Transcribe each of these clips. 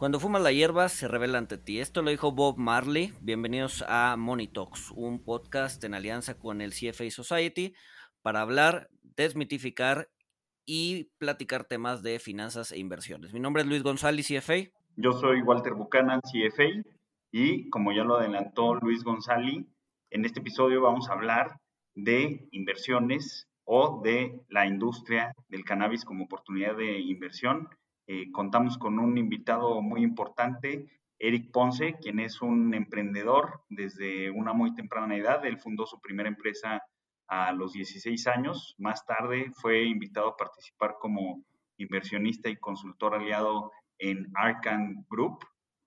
Cuando fumas la hierba se revela ante ti. Esto lo dijo Bob Marley. Bienvenidos a Money Talks, un podcast en alianza con el CFA Society para hablar, desmitificar y platicar temas de finanzas e inversiones. Mi nombre es Luis González, CFA. Yo soy Walter Buchanan, CFA, y como ya lo adelantó Luis González, en este episodio vamos a hablar de inversiones o de la industria del cannabis como oportunidad de inversión eh, contamos con un invitado muy importante, Eric Ponce, quien es un emprendedor desde una muy temprana edad. Él fundó su primera empresa a los 16 años. Más tarde fue invitado a participar como inversionista y consultor aliado en Arcan Group,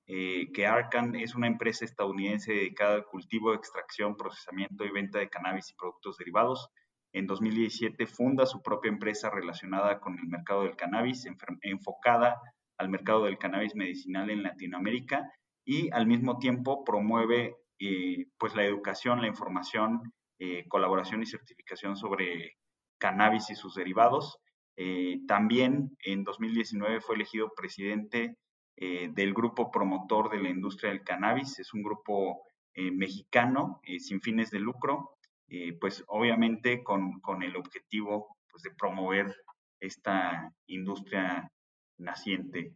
eh, que Arcan es una empresa estadounidense dedicada al cultivo, extracción, procesamiento y venta de cannabis y productos derivados. En 2017 funda su propia empresa relacionada con el mercado del cannabis, enfocada al mercado del cannabis medicinal en Latinoamérica y al mismo tiempo promueve eh, pues la educación, la información, eh, colaboración y certificación sobre cannabis y sus derivados. Eh, también en 2019 fue elegido presidente del grupo promotor de la industria del cannabis. Es un grupo mexicano sin fines de lucro eh, pues obviamente con, el objetivo pues, de promover esta industria naciente.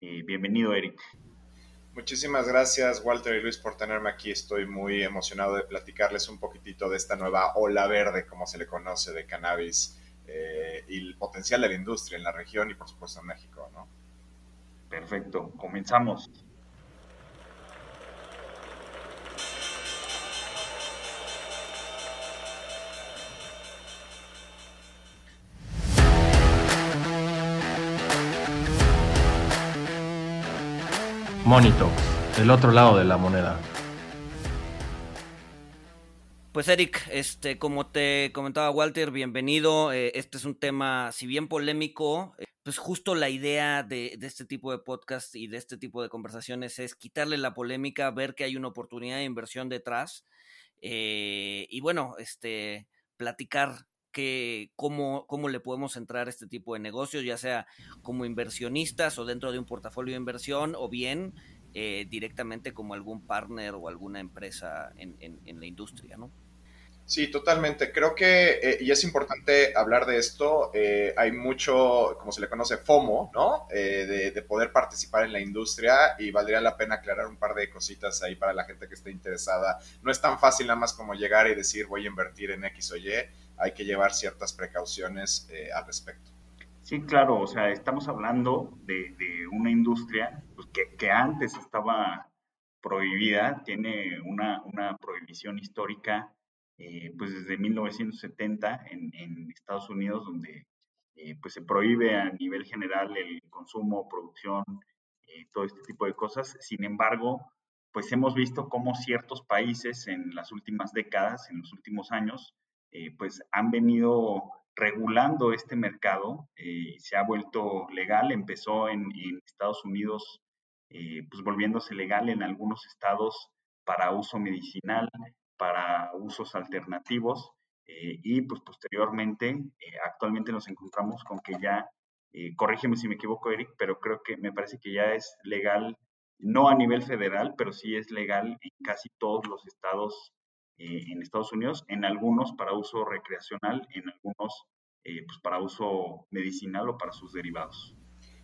Eh, bienvenido, Eric. Muchísimas gracias, Walter y Luis, por tenerme aquí. Estoy muy emocionado de platicarles un poquitito de esta nueva ola verde, como se le conoce, de cannabis eh, y el potencial de la industria en la región y, por supuesto, en México. ¿no? Perfecto, comenzamos. Monito, el otro lado de la moneda. Pues Eric, este, como te comentaba Walter, bienvenido. Eh, este es un tema, si bien polémico, eh, pues justo la idea de, este tipo de podcast y de este tipo de conversaciones es quitarle la polémica, ver que hay una oportunidad de inversión detrás eh, y bueno, este, platicar cómo, cómo le podemos entrar a este tipo de negocios, ya sea como inversionistas o dentro de un portafolio de inversión o bien eh, directamente como algún partner o alguna empresa en, la industria, ¿no? Sí, totalmente. Creo que, eh, y es importante hablar de esto, eh, hay mucho, como se le conoce, FOMO, ¿no? de, poder participar en la industria y valdría la pena aclarar un par de cositas ahí para la gente que esté interesada. No es tan fácil nada más como llegar y decir voy a invertir en X o Y hay que llevar ciertas precauciones eh, al respecto. Sí, claro, o sea, estamos hablando de, una industria pues, que, antes estaba prohibida, tiene una, prohibición histórica eh, pues desde 1970 en, Estados Unidos, donde eh, pues se prohíbe a nivel general el consumo, producción, todo este tipo de cosas. Sin embargo, pues hemos visto cómo ciertos países en las últimas décadas, en los últimos años, eh, pues han venido regulando este mercado, eh, se ha vuelto legal, empezó en, Estados Unidos, eh, pues volviéndose legal en algunos estados para uso medicinal, para usos alternativos, y pues posteriormente, actualmente nos encontramos con que ya, corrígeme si me equivoco, Eric, pero creo que me parece que ya es legal, no a nivel federal, pero sí es legal en casi todos los estados eh, en Estados Unidos, en algunos para uso recreacional, en algunos eh, pues para uso medicinal o para sus derivados.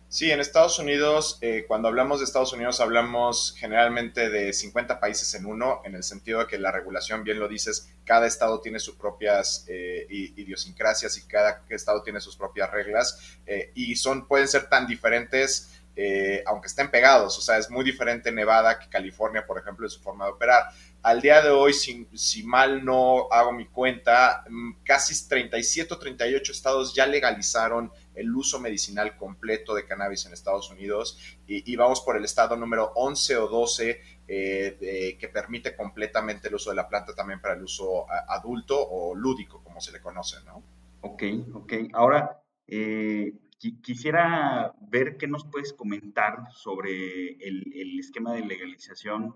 Sí, en Estados Unidos, eh, cuando hablamos de Estados Unidos, hablamos generalmente de 50 países en uno, en el sentido de que la regulación, bien lo dices, cada estado tiene sus propias idiosincrasias y cada estado tiene sus propias reglas y son, pueden ser tan diferentes aunque estén pegados. O sea, es muy diferente Nevada que California, por ejemplo, en su forma de operar. Al día de hoy, si, si, mal no hago mi cuenta, mm, casi 37 o 38 estados ya legalizaron el uso medicinal completo de cannabis en Estados Unidos y, vamos por el estado número 11 o 12 eh, que permite completamente el uso de la planta también para el uso adulto o lúdico, como se le conoce, ¿no? Ok, ok. Ahora, eh, quisiera ver qué nos puedes comentar sobre el esquema de legalización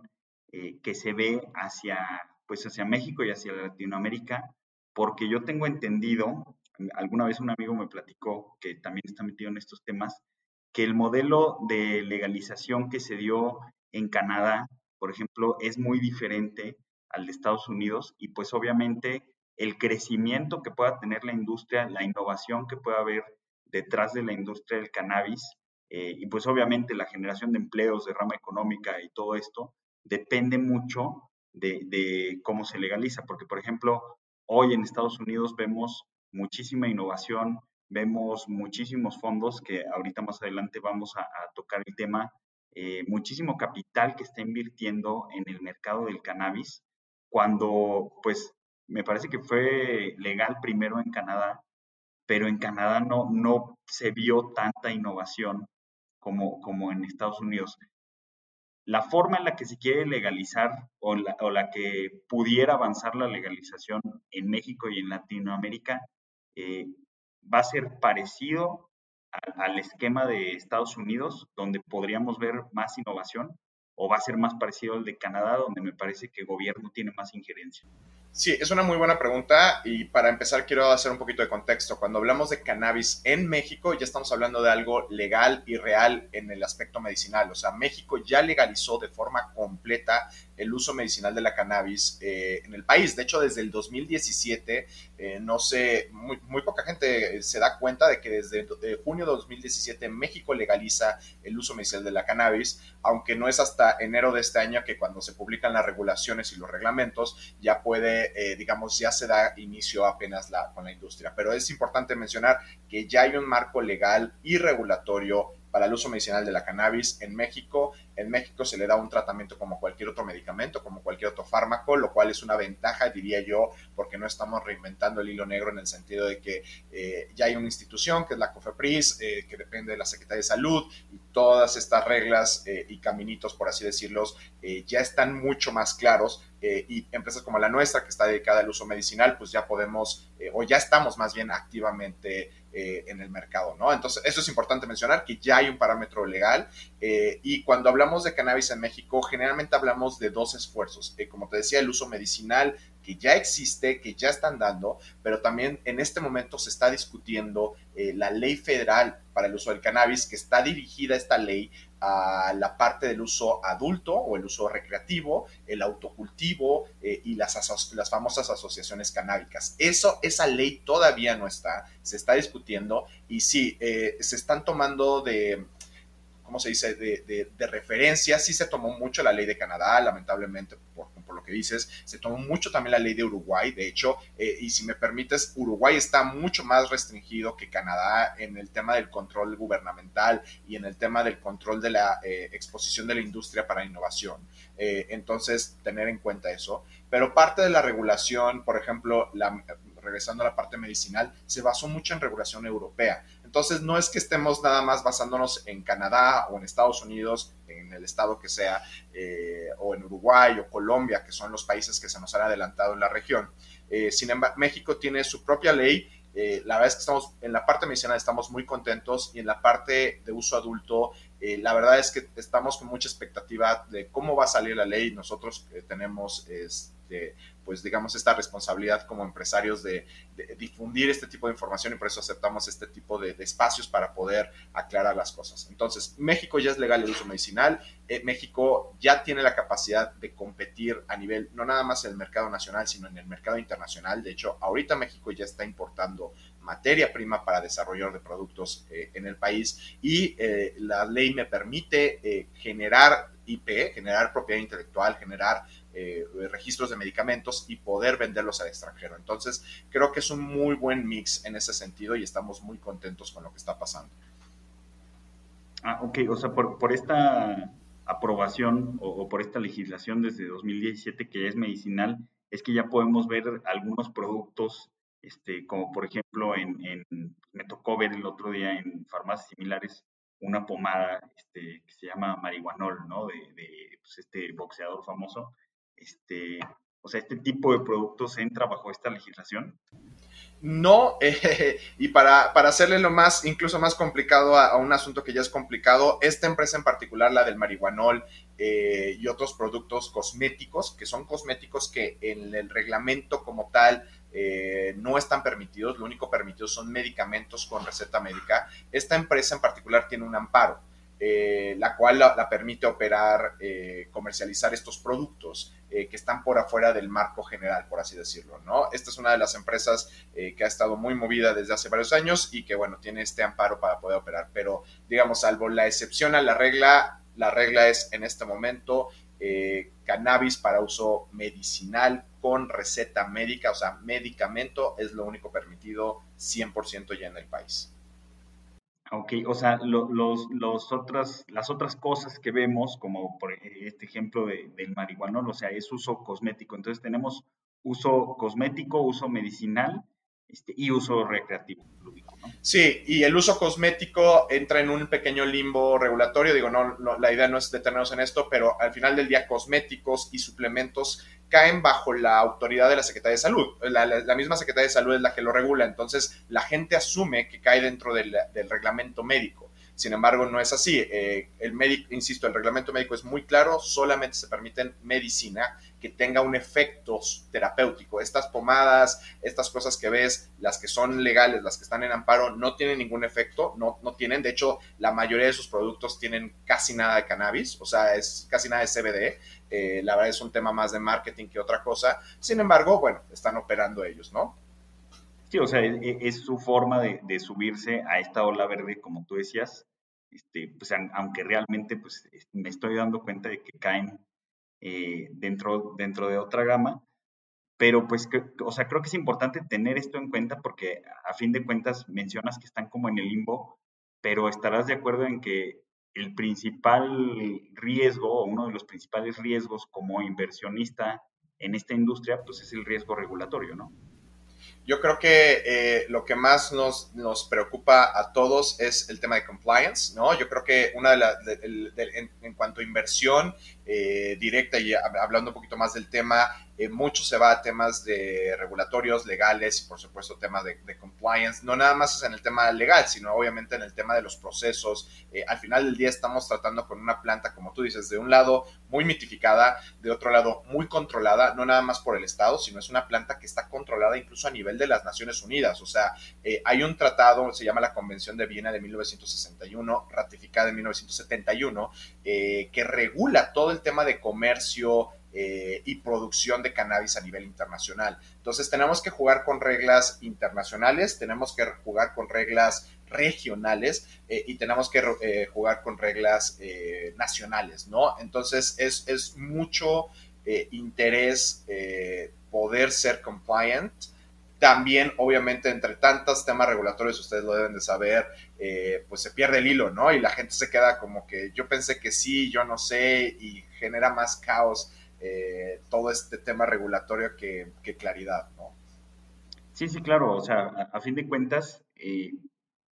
eh, que se ve hacia, pues hacia México y hacia Latinoamérica, porque yo tengo entendido, alguna vez un amigo me platicó que también está metido en estos temas, que el modelo de legalización que se dio en Canadá, por ejemplo, es muy diferente al de Estados Unidos y pues obviamente el crecimiento que pueda tener la industria, la innovación que pueda haber detrás de la industria del cannabis eh, y pues obviamente la generación de empleos, de rama económica y todo esto depende mucho de, cómo se legaliza, porque por ejemplo, hoy en Estados Unidos vemos muchísima innovación, vemos muchísimos fondos que ahorita más adelante vamos a, tocar el tema, eh, muchísimo capital que está invirtiendo en el mercado del cannabis, cuando pues me parece que fue legal primero en Canadá, pero en Canadá no, no se vio tanta innovación como, como en Estados Unidos. La forma en la que se quiere legalizar o la, o la que pudiera avanzar la legalización en México y en Latinoamérica eh, va a ser parecido al, esquema de Estados Unidos, donde podríamos ver más innovación, o va a ser más parecido al de Canadá, donde me parece que el gobierno tiene más injerencia? Sí, es una muy buena pregunta y para empezar quiero hacer un poquito de contexto. Cuando hablamos de cannabis en México ya estamos hablando de algo legal y real en el aspecto medicinal. O sea, México ya legalizó de forma completa el uso medicinal de la cannabis eh, en el país. De hecho, desde el 2017, eh, no sé, muy, muy, poca gente se da cuenta de que desde junio de 2017 México legaliza el uso medicinal de la cannabis, aunque no es hasta enero de este año que cuando se publican las regulaciones y los reglamentos ya puede, eh, digamos, ya se da inicio apenas la, con la industria. Pero es importante mencionar que ya hay un marco legal y regulatorio para el uso medicinal de la cannabis en México. En México se le da un tratamiento como cualquier otro medicamento, como cualquier otro fármaco, lo cual es una ventaja, diría yo, porque no estamos reinventando el hilo negro en el sentido de que eh, ya hay una institución que es la COFEPRIS, eh, que depende de la Secretaría de Salud, y todas estas reglas eh, y caminitos, por así decirlos, ya están mucho más claros. y empresas como la nuestra, que está dedicada al uso medicinal, pues ya podemos, o ya estamos más bien activamente eh, en el mercado, ¿no? Entonces, eso es importante mencionar, que ya hay un parámetro legal eh, y cuando hablamos de cannabis en México, generalmente hablamos de dos esfuerzos, eh, como te decía, el uso medicinal ya existe, que ya están dando, pero también en este momento se está discutiendo la ley federal para el uso del cannabis, que está dirigida esta ley a la parte del uso adulto o el uso recreativo, el autocultivo eh, y las, las famosas asociaciones canábicas. Eso, esa ley todavía no está, se está discutiendo y sí, eh, se están tomando de, ¿cómo se dice?, de, de, referencia. Sí se tomó mucho la ley de Canadá, lamentablemente, por, por, lo que dices. Se tomó mucho también la ley de Uruguay, de hecho, eh, y si me permites, Uruguay está mucho más restringido que Canadá en el tema del control gubernamental y en el tema del control de la eh, exposición de la industria para innovación. Eh, entonces, tener en cuenta eso. Pero parte de la regulación, por ejemplo, la, regresando a la parte medicinal, se basó mucho en regulación europea. Entonces, no es que estemos nada más basándonos en Canadá o en Estados Unidos, en el estado que sea, eh, o en Uruguay o Colombia, que son los países que se nos han adelantado en la región. Eh, sin embargo, México tiene su propia ley. Eh, la verdad es que estamos en la parte medicinal estamos muy contentos y en la parte de uso adulto, la verdad es que estamos con mucha expectativa de cómo va a salir la ley. Nosotros tenemos este, pues digamos, esta responsabilidad como empresarios de, difundir este tipo de información y por eso aceptamos este tipo de, espacios para poder aclarar las cosas. Entonces, México ya es legal el uso medicinal, eh, México ya tiene la capacidad de competir a nivel, no nada más en el mercado nacional, sino en el mercado internacional. De hecho, ahorita México ya está importando materia prima para desarrollar de productos eh, en el país y eh, la ley me permite generar IP, generar propiedad intelectual, generar eh, registros de medicamentos y poder venderlos al extranjero. Entonces, creo que es un muy buen mix en ese sentido y estamos muy contentos con lo que está pasando. Ah, ok, o sea, por, esta aprobación o, por esta legislación desde 2017 que es medicinal, es que ya podemos ver algunos productos, este, como por ejemplo, en, me tocó ver el otro día en farmacias similares una pomada este, que se llama marihuanol, ¿no? De, pues, este boxeador famoso, este, o sea, este tipo de productos entra bajo esta legislación? No, eh, y para, hacerle lo más, incluso más complicado a, un asunto que ya es complicado, esta empresa en particular, la del marihuanol eh, y otros productos cosméticos, que son cosméticos que en el reglamento como tal eh, no están permitidos, lo único permitido son medicamentos con receta médica. Esta empresa en particular tiene un amparo, eh, la cual la, permite operar, eh, comercializar estos productos que están por afuera del marco general, por así decirlo, ¿no? Esta es una de las empresas que ha estado muy movida desde hace varios años y que, bueno, tiene este amparo para poder operar, pero, digamos, salvo la excepción a la regla, la regla es en este momento cannabis para uso medicinal con receta médica, o sea, medicamento es lo único permitido 100% ya en el país. Ok, o sea, los, otras, las otras cosas que vemos, como por este ejemplo de, del marihuanol, o sea, es uso cosmético. Entonces tenemos uso cosmético, uso medicinal este, y uso recreativo. Sí, y el uso cosmético entra en un pequeño limbo regulatorio. Digo, no, la idea no es detenernos en esto, pero al final del día, cosméticos y suplementos caen bajo la autoridad de la Secretaría de Salud. La, misma Secretaría de Salud es la que lo regula, entonces la gente asume que cae dentro del, del reglamento médico. Sin embargo, no es así. Eh, el médico, insisto, el reglamento médico es muy claro, solamente se permiten medicina que tenga un efecto terapéutico. Estas pomadas, estas cosas que ves, las que son legales, las que están en amparo, no tienen ningún efecto, no, no tienen. De hecho, la mayoría de sus productos tienen casi nada de cannabis, o sea, es casi nada de CBD. Eh, la verdad es un tema más de marketing que otra cosa. Sin embargo, bueno, están operando ellos, ¿no? Sí, o sea, es, su forma de, subirse a esta ola verde, como tú decías, este, pues, aunque realmente pues, me estoy dando cuenta de que caen eh, dentro, dentro de otra gama, pero pues, o sea, creo que es importante tener esto en cuenta porque a fin de cuentas mencionas que están como en el limbo, pero estarás de acuerdo en que el principal riesgo o uno de los principales riesgos como inversionista en esta industria, pues es el riesgo regulatorio, ¿no? Yo creo que eh, lo que más nos, nos, preocupa a todos es el tema de compliance, ¿no? Yo creo que una de las, en, cuanto a inversión eh, directa y hablando un poquito más del tema, eh, mucho se va a temas de regulatorios, legales y por supuesto temas de, compliance, no nada más es en el tema legal, sino obviamente en el tema de los procesos. Eh, al final del día estamos tratando con una planta, como tú dices, de un lado muy mitificada, de otro lado muy controlada, no nada más por el Estado, sino es una planta que está controlada incluso a nivel de las Naciones Unidas. O sea, hay un tratado, se llama la Convención de Viena de 1961, ratificada en 1971, que regula todo el tema de comercio, eh, y producción de cannabis a nivel internacional. Entonces tenemos que jugar con reglas internacionales, tenemos que jugar con reglas regionales eh, y tenemos que eh, jugar con reglas nacionales, ¿no? Entonces es, es mucho interés poder ser compliant. También, obviamente, entre tantos temas regulatorios, ustedes lo deben de saber, pues se pierde el hilo, ¿no? Y la gente se queda como que yo pensé que sí, yo no sé, y genera más caos eh, todo este tema regulatorio que, claridad, ¿no? Sí, sí, claro. O sea, a, fin de cuentas, eh,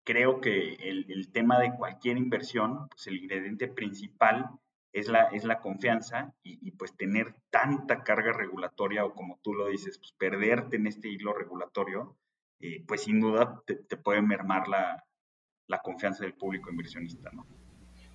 creo que el, tema de cualquier inversión, pues el ingrediente principal es la, es la confianza y, pues tener tanta carga regulatoria o como tú lo dices, pues perderte en este hilo regulatorio, eh, pues sin duda te, puede mermar la, la confianza del público inversionista, ¿no?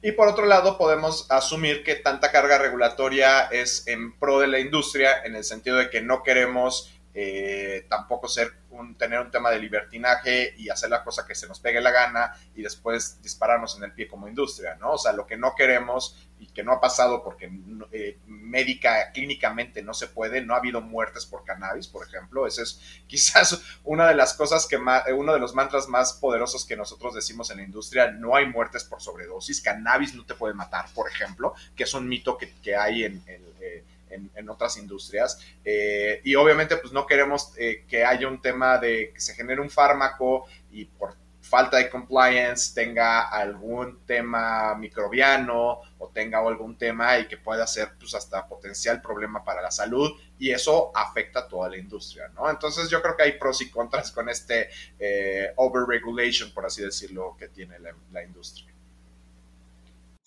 Y por otro lado, podemos asumir que tanta carga regulatoria es en pro de la industria, en el sentido de que no queremos eh, tampoco ser un, tener un tema de libertinaje y hacer la cosa que se nos pegue la gana y después dispararnos en el pie como industria, ¿no? O sea, lo que no queremos y que no ha pasado porque eh, médica, clínicamente no se puede, no ha habido muertes por cannabis, por ejemplo, ese es quizás una de las cosas que más, uno de los mantras más poderosos que nosotros decimos en la industria, no hay muertes por sobredosis, cannabis no te puede matar, por ejemplo, que es un mito que, que hay en, el eh, en, otras industrias. Eh, y obviamente pues no queremos eh, que haya un tema de que se genere un fármaco y por falta de compliance tenga algún tema microbiano o tenga algún tema y que pueda ser pues hasta potencial problema para la salud y eso afecta a toda la industria, ¿no? Entonces yo creo que hay pros y contras con este eh, overregulation, por así decirlo, que tiene la industria.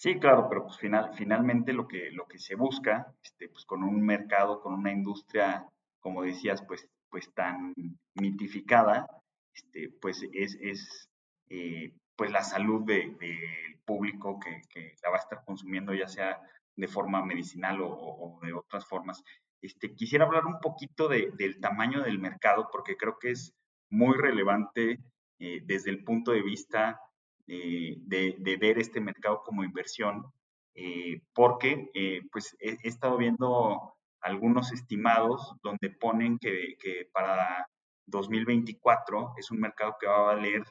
Sí, claro, pero pues final, finalmente lo que, lo que se busca, este, pues con un mercado, con una industria, como decías, pues, pues tan mitificada, este, pues es, es eh, pues la salud del público que, la va a estar consumiendo, ya sea de forma medicinal o, de otras formas. este, quisiera hablar un poquito del tamaño del mercado, porque creo que es muy relevante eh, desde el punto de vista eh, de, ver este mercado como inversión, eh, porque pues he, estado viendo algunos estimados donde ponen que, que, para 2024 es un mercado que va a valer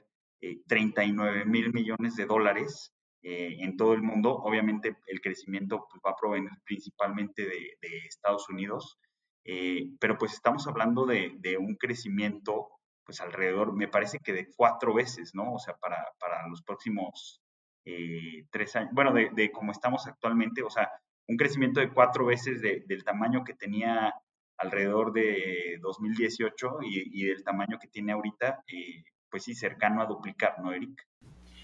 39 mil millones de dólares en todo el mundo. Obviamente el crecimiento pues, va a provenir principalmente de, de Estados Unidos, pero pues estamos hablando de, de, un crecimiento pues alrededor, me parece que de cuatro veces, ¿no? O sea, para, para los próximos eh, tres años, bueno, de, de como estamos actualmente, o sea, un crecimiento de cuatro veces del tamaño que tenía alrededor de 2018 y, y del tamaño que tiene ahorita, eh, pues sí, cercano a duplicar, ¿no, Eric?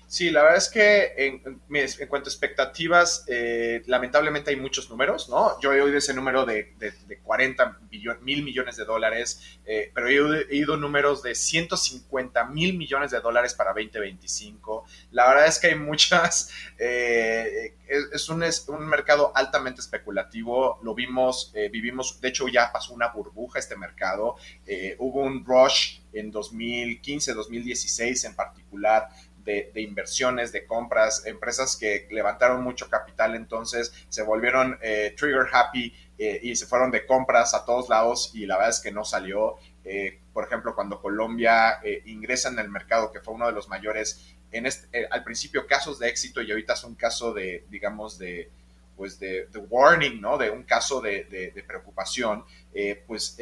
Sí, la verdad es que en, cuanto a expectativas, eh, lamentablemente hay muchos números, ¿no? Yo he oído ese número de, de, 40 mil millones de dólares, eh, pero he oído, números de 150 mil millones de dólares para 2025. La verdad es que hay muchas, eh, es, un, es, un, mercado altamente especulativo, lo vimos, vivimos, de hecho ya pasó una burbuja este mercado, hubo un rush en 2015, 2016 en particular de, inversiones, de compras, empresas que levantaron mucho capital, entonces se volvieron eh, trigger happy eh, y se fueron de compras a todos lados y la verdad es que no salió. Eh, por ejemplo, cuando Colombia ingresa en el mercado, que fue uno de los mayores, en este, al principio casos de éxito y ahorita es un caso de, digamos, de, pues de, warning, ¿no? De un caso de, de preocupación, pues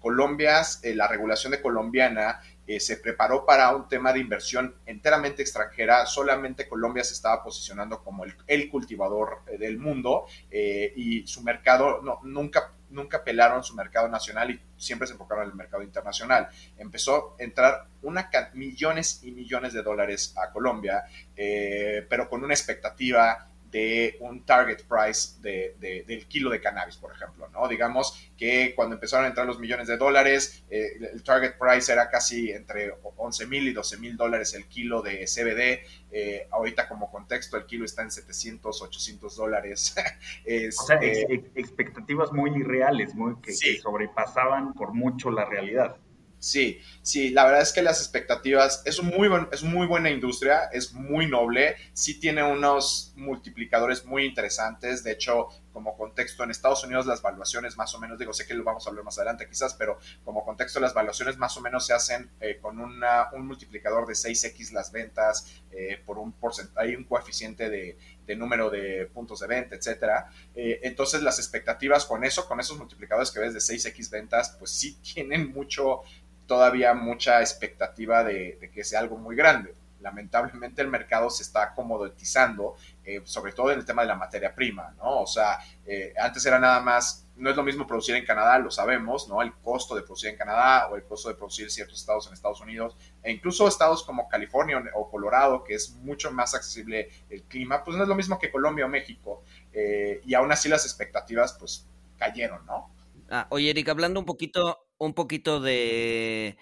Colombia, la regulación de colombiana eh, se preparó para un tema de inversión enteramente extranjera. Solamente Colombia se estaba posicionando como el, cultivador eh, del mundo eh, y su mercado, no, nunca, nunca pelaron su mercado nacional y siempre se enfocaron en el mercado internacional. Empezó a entrar una, millones y millones de dólares a Colombia, pero con una expectativa de un target price de, del kilo de cannabis, por ejemplo, ¿no? Digamos que cuando empezaron a entrar los millones de dólares, eh, el target price era casi entre 11 mil y 12 mil dólares el kilo de CBD. Eh, ahorita como contexto, el kilo está en 700, 800 dólares. o sea, eh, expectativas muy irreales, muy, que sobrepasaban por mucho la realidad. Sí, sí, la verdad es que las expectativas, es, un muy buen, es muy buena industria, es muy noble, sí tiene unos multiplicadores muy interesantes, de hecho, como contexto, en Estados Unidos las valuaciones más o menos, digo, sé que lo vamos a hablar más adelante quizás, pero como contexto las valuaciones más o menos se hacen eh, con una, un multiplicador de 6x las ventas, eh, por un porcentaje, hay un coeficiente de, de, número de puntos de venta, etcétera. Eh, entonces las expectativas con eso, con esos multiplicadores que ves de 6x ventas, pues sí tienen mucho todavía mucha expectativa de, que sea algo muy grande. Lamentablemente el mercado se está comoditizando, eh, sobre todo en el tema de la materia prima, ¿no? O sea, eh, antes era nada más, no es lo mismo producir en Canadá, lo sabemos, ¿no? El costo de producir en Canadá o el costo de producir ciertos estados en Estados Unidos, e incluso estados como California o Colorado, que es mucho más accesible el clima, pues no es lo mismo que Colombia o México. Eh, y aún así las expectativas, pues, cayeron, ¿no? Ah, oye, Eric, hablando un poquito un poquito de,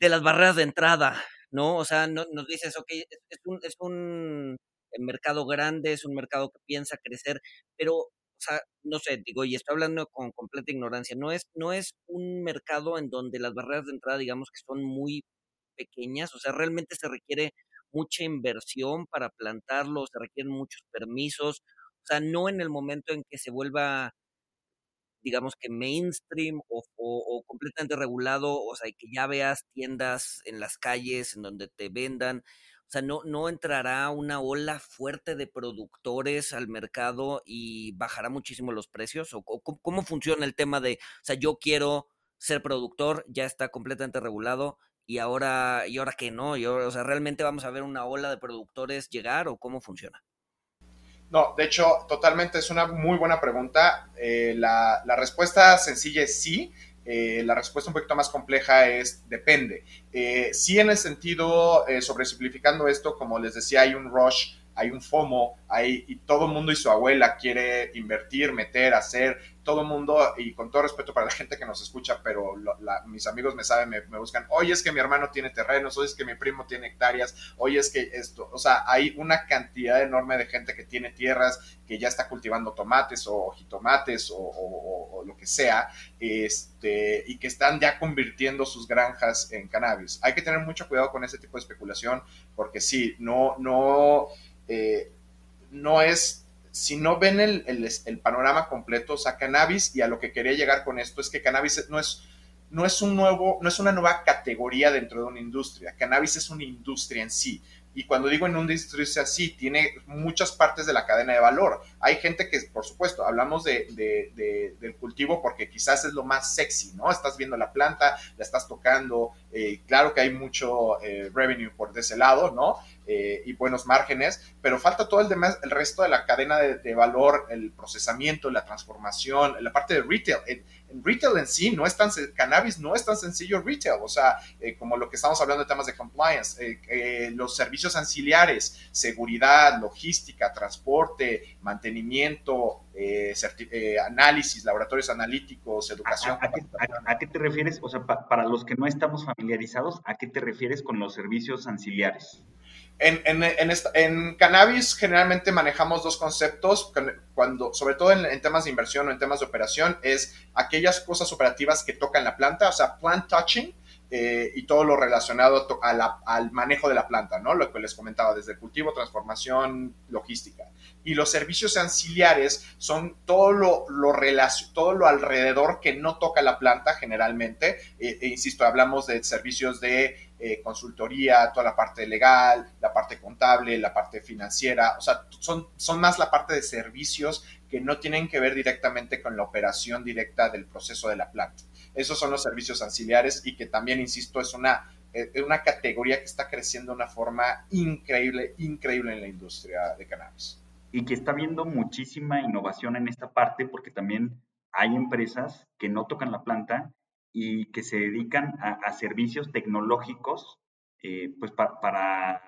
de las barreras de entrada, ¿no? O sea, no, nos dices, ok, es, un, es un mercado grande, es un mercado que piensa crecer, pero, o sea, no sé, digo, y estoy hablando con completa ignorancia, no es, no es un mercado en donde las barreras de entrada, digamos que son muy pequeñas, o sea, realmente se requiere mucha inversión para plantarlo, se requieren muchos permisos, o sea, no en el momento en que se vuelva digamos que mainstream o, completamente regulado, o sea, que ya veas tiendas en las calles en donde te vendan, o sea, no, no entrará una ola fuerte de productores al mercado y bajará muchísimo los precios, o, cómo funciona el tema de, o sea, yo quiero ser productor, ya está completamente regulado, y ahora, y ahora que no, y o sea, realmente vamos a ver una ola de productores llegar o cómo funciona. No, de hecho, totalmente es una muy buena pregunta. Eh, la, respuesta sencilla es sí. Eh, la respuesta un poquito más compleja es depende. Eh, sí en el sentido, sobre simplificando esto, como les decía, hay un rush hay un FOMO, hay, y todo el mundo y su abuela quiere invertir, meter, hacer, todo el mundo, y con todo respeto para la gente que nos escucha, pero mis amigos me saben, me, buscan, oye es que mi hermano tiene terrenos, oye es que mi primo tiene hectáreas, oye es que esto, o sea, hay una cantidad enorme de gente que tiene tierras, que ya está cultivando tomates o jitomates o, lo que sea, este, y que están ya convirtiendo sus granjas en cannabis. Hay que tener mucho cuidado con ese tipo de especulación, porque sí, no, no, eh, no es si no ven el, el, panorama completo, o sea, cannabis, y a lo que quería llegar con esto es que cannabis no es, no es un nuevo, no es una nueva categoría dentro de una industria. Cannabis es una industria en sí. Y cuando digo en una industria así, tiene muchas partes de la cadena de valor. Hay gente que, por supuesto, hablamos de, del cultivo porque quizás es lo más sexy, ¿no? Estás viendo la planta, la estás tocando, eh, claro que hay mucho eh, revenue por ese lado, ¿no? Eh, y buenos márgenes, pero falta todo el, demás, el resto de la cadena de, valor, el procesamiento, la transformación, la parte de retail. En, retail en sí no es tan, cannabis no es tan sencillo retail, o sea, eh, como lo que estamos hablando de temas de compliance, eh, los servicios anciliares, seguridad, logística, transporte, mantenimiento, análisis, laboratorios analíticos, educación. ¿A, qué, te refieres? O sea, para los que no estamos familiarizados, ¿a qué te refieres con los servicios anciliares? En, cannabis generalmente manejamos dos conceptos, cuando, sobre todo en, temas de inversión o en temas de operación, es aquellas cosas operativas que tocan la planta, o sea, plant touching, eh, y todo lo relacionado al manejo de la planta, ¿no? Lo que les comentaba, desde cultivo, transformación, logística. Y los servicios anciliares son todo lo, todo lo alrededor que no toca la planta generalmente. Eh, e insisto, hablamos de servicios de eh, consultoría, toda la parte legal, la parte contable, la parte financiera, o sea, son, más la parte de servicios que no tienen que ver directamente con la operación directa del proceso de la planta. Esos son los servicios anciliares y que también, insisto, es una, eh, una categoría que está creciendo de una forma increíble, increíble en la industria de cannabis. Y que está viendo muchísima innovación en esta parte porque también hay empresas que no tocan la planta y que se dedican a, servicios tecnológicos eh, pues para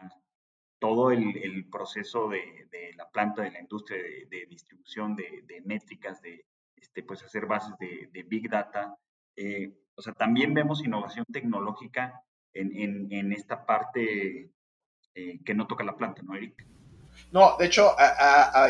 todo el, proceso de, la planta, de la industria de, distribución de, métricas, de este, pues hacer bases de, Big Data. Eh, o sea, también vemos innovación tecnológica en, en, esta parte eh, que no toca la planta, ¿no, Eric? No, de hecho,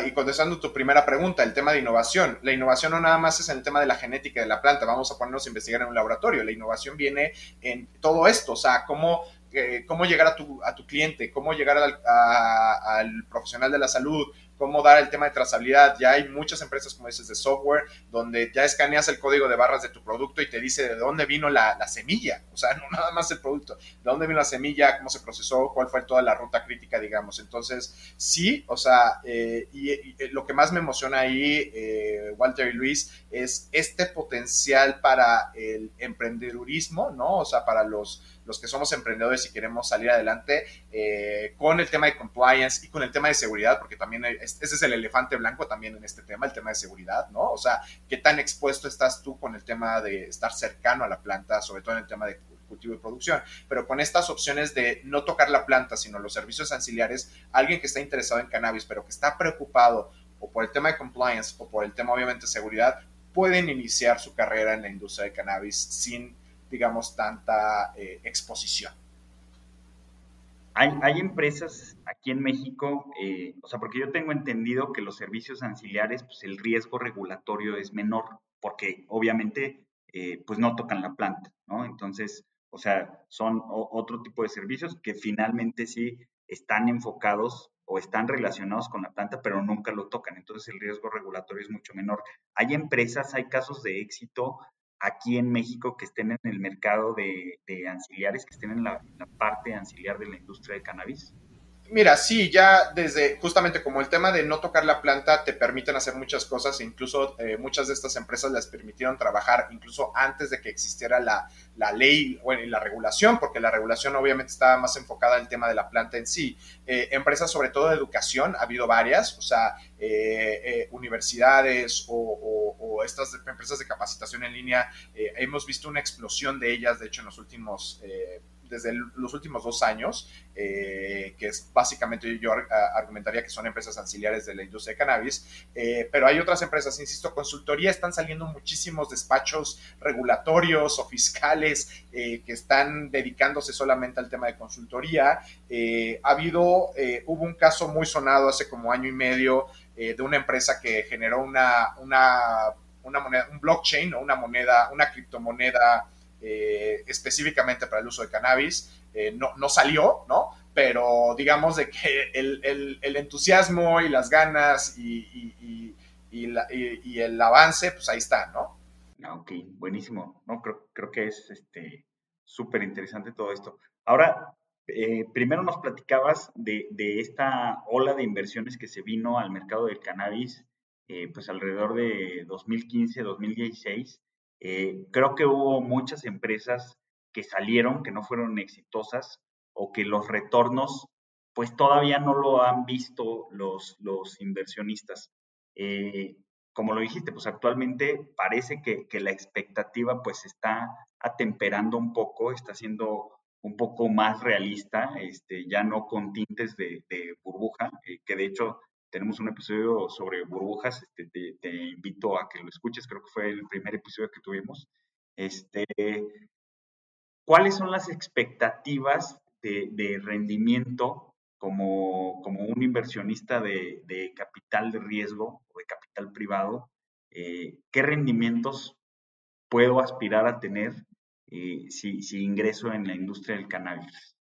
y contestando tu primera pregunta, el tema de innovación. La innovación no nada más es en el tema de la genética de la planta, vamos a ponernos a investigar en un laboratorio. La innovación viene en todo esto, o sea, cómo, eh, cómo llegar a tu, a tu cliente, cómo llegar al, al profesional de la salud, cómo dar el tema de trazabilidad. Ya hay muchas empresas, como dices, de software, donde ya escaneas el código de barras de tu producto y te dice de dónde vino la, semilla. O sea, no nada más el producto, de dónde vino la semilla, cómo se procesó, cuál fue toda la ruta crítica, digamos. Entonces, sí, o sea, eh, y, eh, lo que más me emociona ahí, eh, Walter y Luis, es este potencial para el emprendedurismo, ¿no? O sea, para los los que somos emprendedores y queremos salir adelante eh, con el tema de compliance y con el tema de seguridad, porque también ese es el elefante blanco también en este tema, el tema de seguridad, ¿no? O sea, ¿qué tan expuesto estás tú con el tema de estar cercano a la planta, sobre todo en el tema de cultivo y producción? Pero con estas opciones de no tocar la planta, sino los servicios anciliares, alguien que está interesado en cannabis, pero que está preocupado o por el tema de compliance o por el tema obviamente de seguridad, pueden iniciar su carrera en la industria de cannabis sin digamos, tanta eh, exposición. Hay, hay, empresas aquí en México, eh, o sea, porque yo tengo entendido que los servicios anciliares, pues el riesgo regulatorio es menor, porque obviamente, eh, pues no tocan la planta, ¿no? Entonces, o sea, son otro tipo de servicios que finalmente sí están enfocados o están relacionados con la planta, pero nunca lo tocan. Entonces el riesgo regulatorio es mucho menor. Hay empresas, hay casos de éxito aquí en México que estén en el mercado de, anciliares, que estén en la, parte anciliar de la industria del cannabis? Mira, sí, ya desde justamente como el tema de no tocar la planta te permiten hacer muchas cosas, incluso eh, muchas de estas empresas les permitieron trabajar incluso antes de que existiera la, ley bueno, y la regulación, porque la regulación obviamente estaba más enfocada en el tema de la planta en sí. Eh, empresas sobre todo de educación, ha habido varias, o sea, eh, universidades o, o, estas empresas de capacitación en línea, hemos visto una explosión de ellas, de hecho, en los últimos desde los últimos dos años, eh, que es básicamente yo argumentaría que son empresas auxiliares de la industria de cannabis, eh, pero hay otras empresas, insisto, consultoría, están saliendo muchísimos despachos regulatorios o fiscales que están dedicándose solamente al tema de consultoría. ha habido, hubo un caso muy sonado hace como año y medio de una empresa que generó una, una una moneda, un blockchain o una moneda, una criptomoneda eh, específicamente para el uso de cannabis. Eh, no, no, salió, ¿no? Pero digamos de que el, entusiasmo y las ganas y, el avance, pues ahí está, ¿no? Ah, ok, buenísimo. No, creo, creo que es este súper interesante todo esto. Ahora, eh, primero nos platicabas de, de, esta ola de inversiones que se vino al mercado del cannabis pues alrededor de 2015, 2016, eh, creo que hubo muchas empresas que salieron, que no fueron exitosas o que los retornos pues todavía no lo han visto los, los inversionistas. Eh, como lo dijiste, pues actualmente parece que, que, la expectativa pues está atemperando un poco, está siendo un poco más realista, este, ya no con tintes de, de burbuja, que de hecho tenemos un episodio sobre burbujas, este, te, invito a que lo escuches, creo que fue el primer episodio que tuvimos. Este, ¿Cuáles son las expectativas de, rendimiento como, como, un inversionista de, capital de riesgo o de capital privado? Eh, ¿Qué rendimientos puedo aspirar a tener eh, si, si ingreso en la industria del cannabis?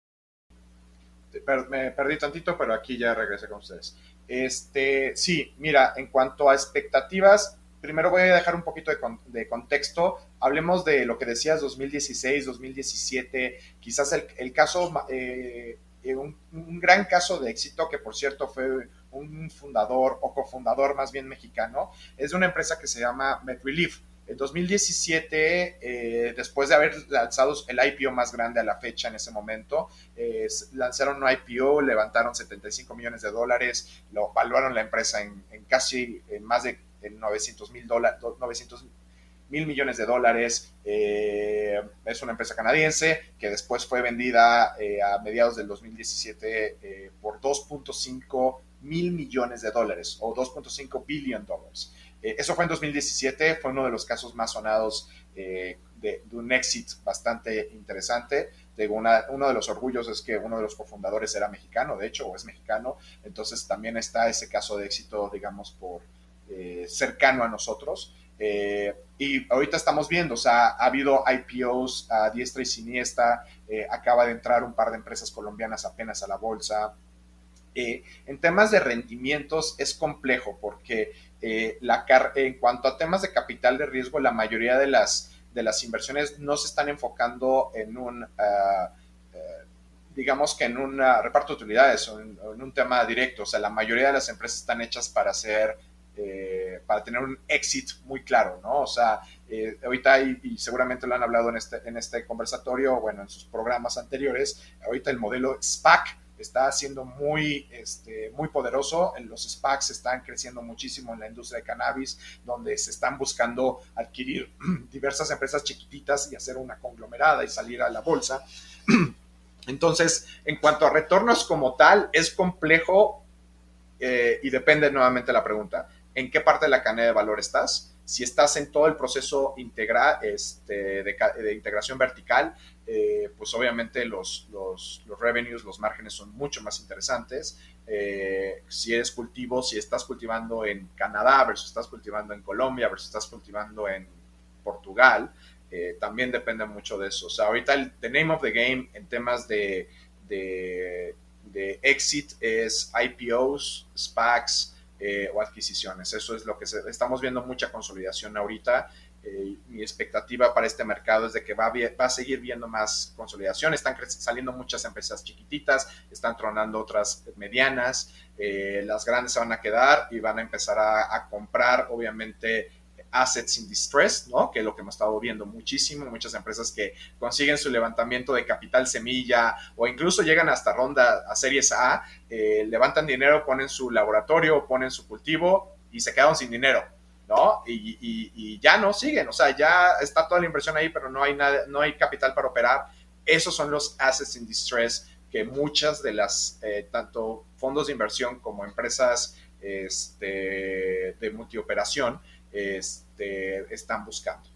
me perdí tantito, pero aquí ya regresé con ustedes. Este, sí, mira, en cuanto a expectativas, primero voy a dejar un poquito de, contexto. Hablemos de lo que decías 2016, 2017, quizás el, caso, eh, eh, un, gran caso de éxito, que por cierto fue un fundador o cofundador más bien mexicano, es de una empresa que se llama MedRelief. En 2017, eh, después de haber lanzado el IPO más grande a la fecha en ese momento, eh, lanzaron un IPO, levantaron 75 millones de dólares, lo valuaron la empresa en, casi más de 900 mil mil millones de dólares. Eh, es una empresa canadiense que después fue vendida a mediados del 2017 por 2.5 mil millones de dólares o 2.5 billion dólares. Eh, eso fue en 2017, fue uno de los casos más sonados eh, de, un exit bastante interesante. uno de los orgullos es que uno de los cofundadores era mexicano, de hecho, o es mexicano. Entonces también está ese caso de éxito, digamos, por eh, cercano a nosotros. y ahorita estamos viendo, o sea, ha habido IPOs a diestra y siniestra, acaba de entrar un par de empresas colombianas apenas a la bolsa. en temas de rendimientos es complejo porque eh, en cuanto a temas de capital de riesgo, la mayoría de las, de las inversiones no se están enfocando en un, ah, eh, digamos que en un reparto de utilidades o en, un tema directo. O sea, la mayoría de las empresas están hechas para hacer, eh, para tener un exit muy claro, ¿no? O sea, ahorita, y, y, seguramente lo han hablado en este, en este conversatorio, bueno, en sus programas anteriores, ahorita el modelo SPAC está siendo muy, este, muy poderoso. Los SPACs están creciendo muchísimo en la industria de cannabis, donde se están buscando adquirir diversas empresas chiquititas y hacer una conglomerada y salir a la bolsa. Entonces, en cuanto a retornos como tal, es complejo eh, y depende nuevamente la pregunta. ¿En qué parte de la cadena de valor estás? Si estás en todo el proceso integra, este, de, integración vertical, eh, pues obviamente los, los, revenues, los márgenes son mucho más interesantes. Eh, si eres cultivo, si estás cultivando en Canadá versus estás cultivando en Colombia versus estás cultivando en Portugal, eh, también depende mucho de eso. O sea, ahorita el the name of the game en temas de, de, de exit es IPOs, SPACs, eh, o adquisiciones. Eso es lo que estamos viendo mucha consolidación ahorita. Eh, mi expectativa para este mercado es de que va a, va a seguir viendo más consolidación. Están saliendo muchas empresas chiquititas, están tronando otras medianas. Eh, las grandes se van a quedar y van a empezar a comprar, obviamente, assets in distress, ¿no? Que es lo que hemos estado viendo muchísimo, muchas empresas que consiguen su levantamiento de capital semilla o incluso llegan hasta ronda a series A, eh, levantan dinero, ponen su laboratorio, ponen su cultivo y se quedan sin dinero, ¿no? Y, ya no siguen, o sea, ya está toda la inversión ahí, pero no hay nada, no hay capital para operar Esos son los assets in distress que muchas de las, eh, tanto fondos de inversión como empresas este, de multioperación, este, están buscando.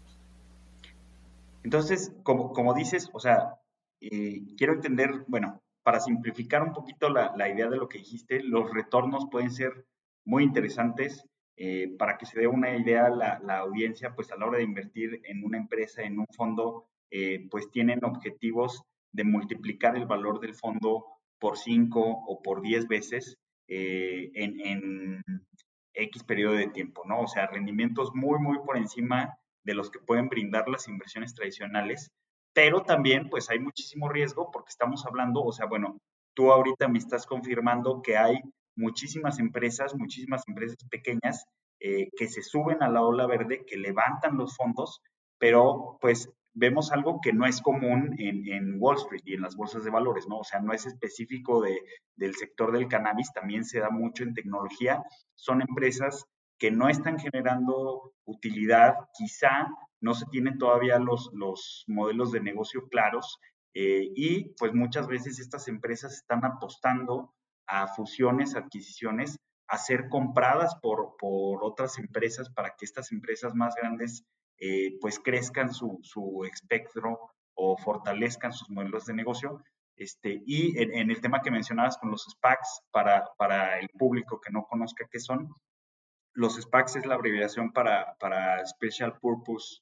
Entonces, como, como dices, o sea, eh, quiero entender, bueno, para simplificar un poquito la, la, idea de lo que dijiste, los retornos pueden ser muy interesantes. Eh, para que se dé una idea la, la, audiencia, pues a la hora de invertir en una empresa, en un fondo, eh, pues tienen objetivos de multiplicar el valor del fondo por 5 o por 10 veces en, en X periodo de tiempo, ¿no? O sea, rendimientos muy, muy por encima de los que pueden brindar las inversiones tradicionales, pero también pues hay muchísimo riesgo porque estamos hablando, o sea, bueno, tú ahorita me estás confirmando que hay muchísimas empresas, muchísimas empresas pequeñas eh, que se suben a la ola verde, que levantan los fondos, pero pues vemos algo que no es común en, en, Wall Street y en las bolsas de valores, ¿no? O sea, no es específico de, del sector del cannabis, también se da mucho en tecnología. Son empresas que no están generando utilidad, quizá no se tienen todavía los, los modelos de negocio claros eh, y pues muchas veces estas empresas están apostando a fusiones, adquisiciones, a ser compradas por, por otras empresas para que estas empresas más grandes eh, pues crezcan su, su, espectro o fortalezcan sus modelos de negocio. Este, y en, el tema que mencionabas con los SPACs, para, para el público que no conozca qué son, los SPACs es la abreviación para, para Special Purpose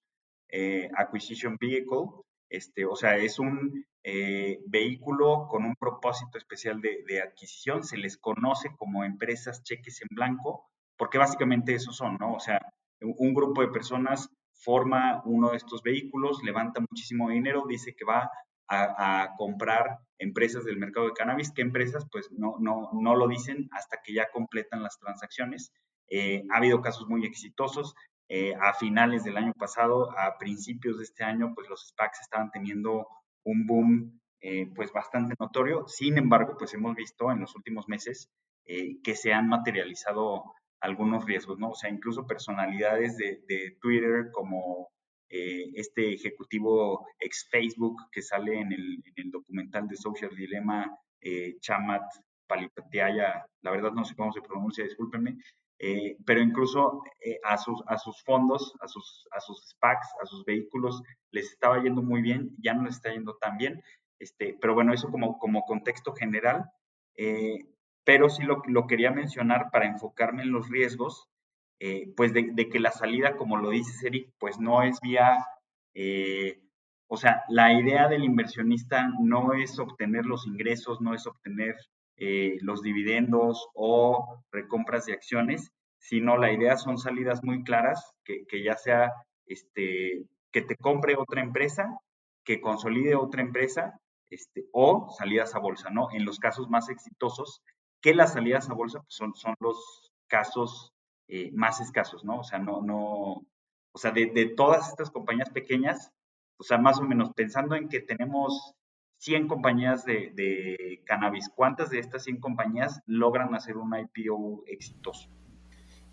eh, Acquisition Vehicle, este, o sea, es un eh, vehículo con un propósito especial de, de, adquisición, se les conoce como empresas cheques en blanco, porque básicamente esos son, ¿no? O sea, un grupo de personas forma uno de estos vehículos, levanta muchísimo dinero, dice que va a, comprar empresas del mercado de cannabis. ¿Qué empresas? Pues no, no, no lo dicen hasta que ya completan las transacciones. Eh, ha habido casos muy exitosos. Eh, a finales del año pasado, a principios de este año, pues los SPACs estaban teniendo un boom eh, pues bastante notorio. Sin embargo, pues hemos visto en los últimos meses que se han materializado algunos riesgos, ¿no? O sea, incluso personalidades de, de Twitter como este ejecutivo ex Facebook que sale en el, en el documental de Social Dilemma, Chamat Palipatiaya, la verdad no sé cómo se pronuncia, discúlpenme, eh, pero incluso eh, a, sus, a sus fondos, a sus, a sus SPACs, a sus vehículos, les estaba yendo muy bien, ya no les está yendo tan bien. Este, pero bueno, eso como, como contexto general. Eh, pero sí lo, lo, quería mencionar para enfocarme en los riesgos, pues de, que la salida, como lo dice Eric, pues no es vía, o sea, la idea del inversionista no es obtener los ingresos, no es obtener eh, los dividendos o recompras de acciones, sino la idea son salidas muy claras, que, que ya sea este, que te compre otra empresa, que consolide otra empresa, este, o salidas a bolsa, ¿no? En los casos más exitosos, que las salidas a bolsa pues, son, son los casos eh, más escasos, ¿no? O sea, no, no, o sea, de, de, todas estas compañías pequeñas, o sea, más o menos pensando en que tenemos 100 compañías de, de, cannabis. ¿Cuántas de estas 100 compañías logran hacer un IPO exitoso?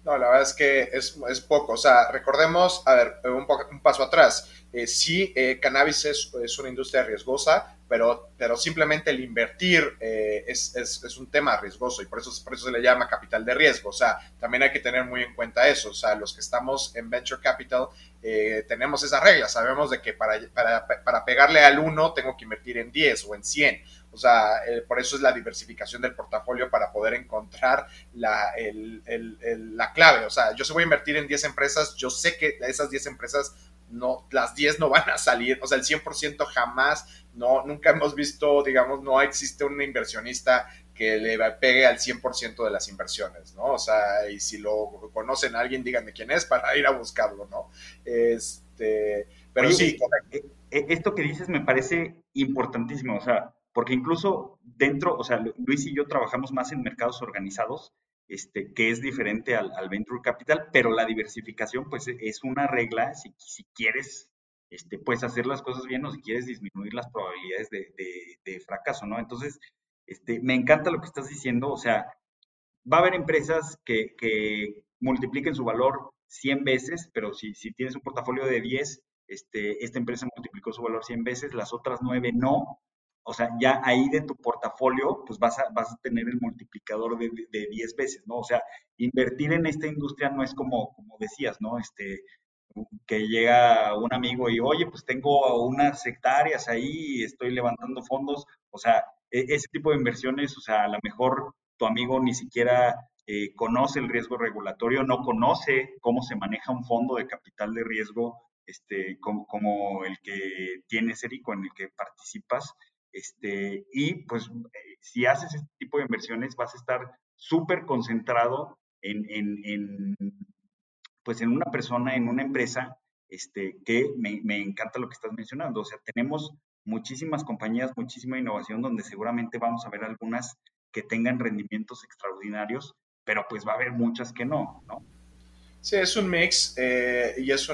No, la verdad es que es, es poco. O sea, recordemos, a ver, un, poco, un paso atrás. Eh, sí, eh, cannabis es, es, una industria riesgosa, pero, pero simplemente el invertir eh, es, es, es, un tema riesgoso y por eso, por eso se le llama capital de riesgo. O sea, también hay que tener muy en cuenta eso. O sea, los que estamos en Venture Capital eh, tenemos esa regla. Sabemos de que para, para, para, pegarle al 1 tengo que invertir en 10 o en 100. O sea, eh, por eso es la diversificación del portafolio para poder encontrar la, el, el, la clave. O sea, yo se voy a invertir en 10 empresas, yo sé que esas 10 empresas no, las 10 no van a salir, o sea, el 100% jamás, no, nunca hemos visto, digamos, no existe un inversionista que le pegue al 100% de las inversiones, ¿no? O sea, y si lo conocen a alguien, díganme quién es para ir a buscarlo, ¿no? Este, pero Oye, sí. Eh, eh, esto que dices me parece importantísimo, o sea, porque incluso dentro, o sea, Luis y yo trabajamos más en mercados organizados, este, que es diferente al, venture capital, pero la diversificación pues e, es una regla si, si quieres este, pues hacer las cosas bien o si quieres disminuir las probabilidades de, de, de, fracaso, ¿no? Entonces, este, me encanta lo que estás diciendo, o sea, va a haber empresas que, que multipliquen su valor 100 veces, pero si, si tienes un portafolio de 10, este, esta empresa multiplicó su valor 100 veces, las otras 9 no. O sea, ya ahí de tu portafolio, pues vas a, vas a tener el multiplicador de, de 10 veces, ¿no? O sea, invertir en esta industria no es como, como decías, ¿no? Este, que llega un amigo y, oye, pues tengo unas hectáreas ahí, estoy levantando fondos. O sea, e, ese tipo de inversiones, o sea, a lo mejor tu amigo ni siquiera eh, conoce el riesgo regulatorio, no conoce cómo se maneja un fondo de capital de riesgo este, como, como el que tienes, Erico, en el que participas. Este, y pues eh, si haces este tipo de inversiones vas a estar súper concentrado en, en, en, pues en una persona, en una empresa, este, que me, me, encanta lo que estás mencionando. O sea, tenemos muchísimas compañías, muchísima innovación, donde seguramente vamos a ver algunas que tengan rendimientos extraordinarios, pero pues va a haber muchas que no, ¿no? Sí, es un mix eh, y es,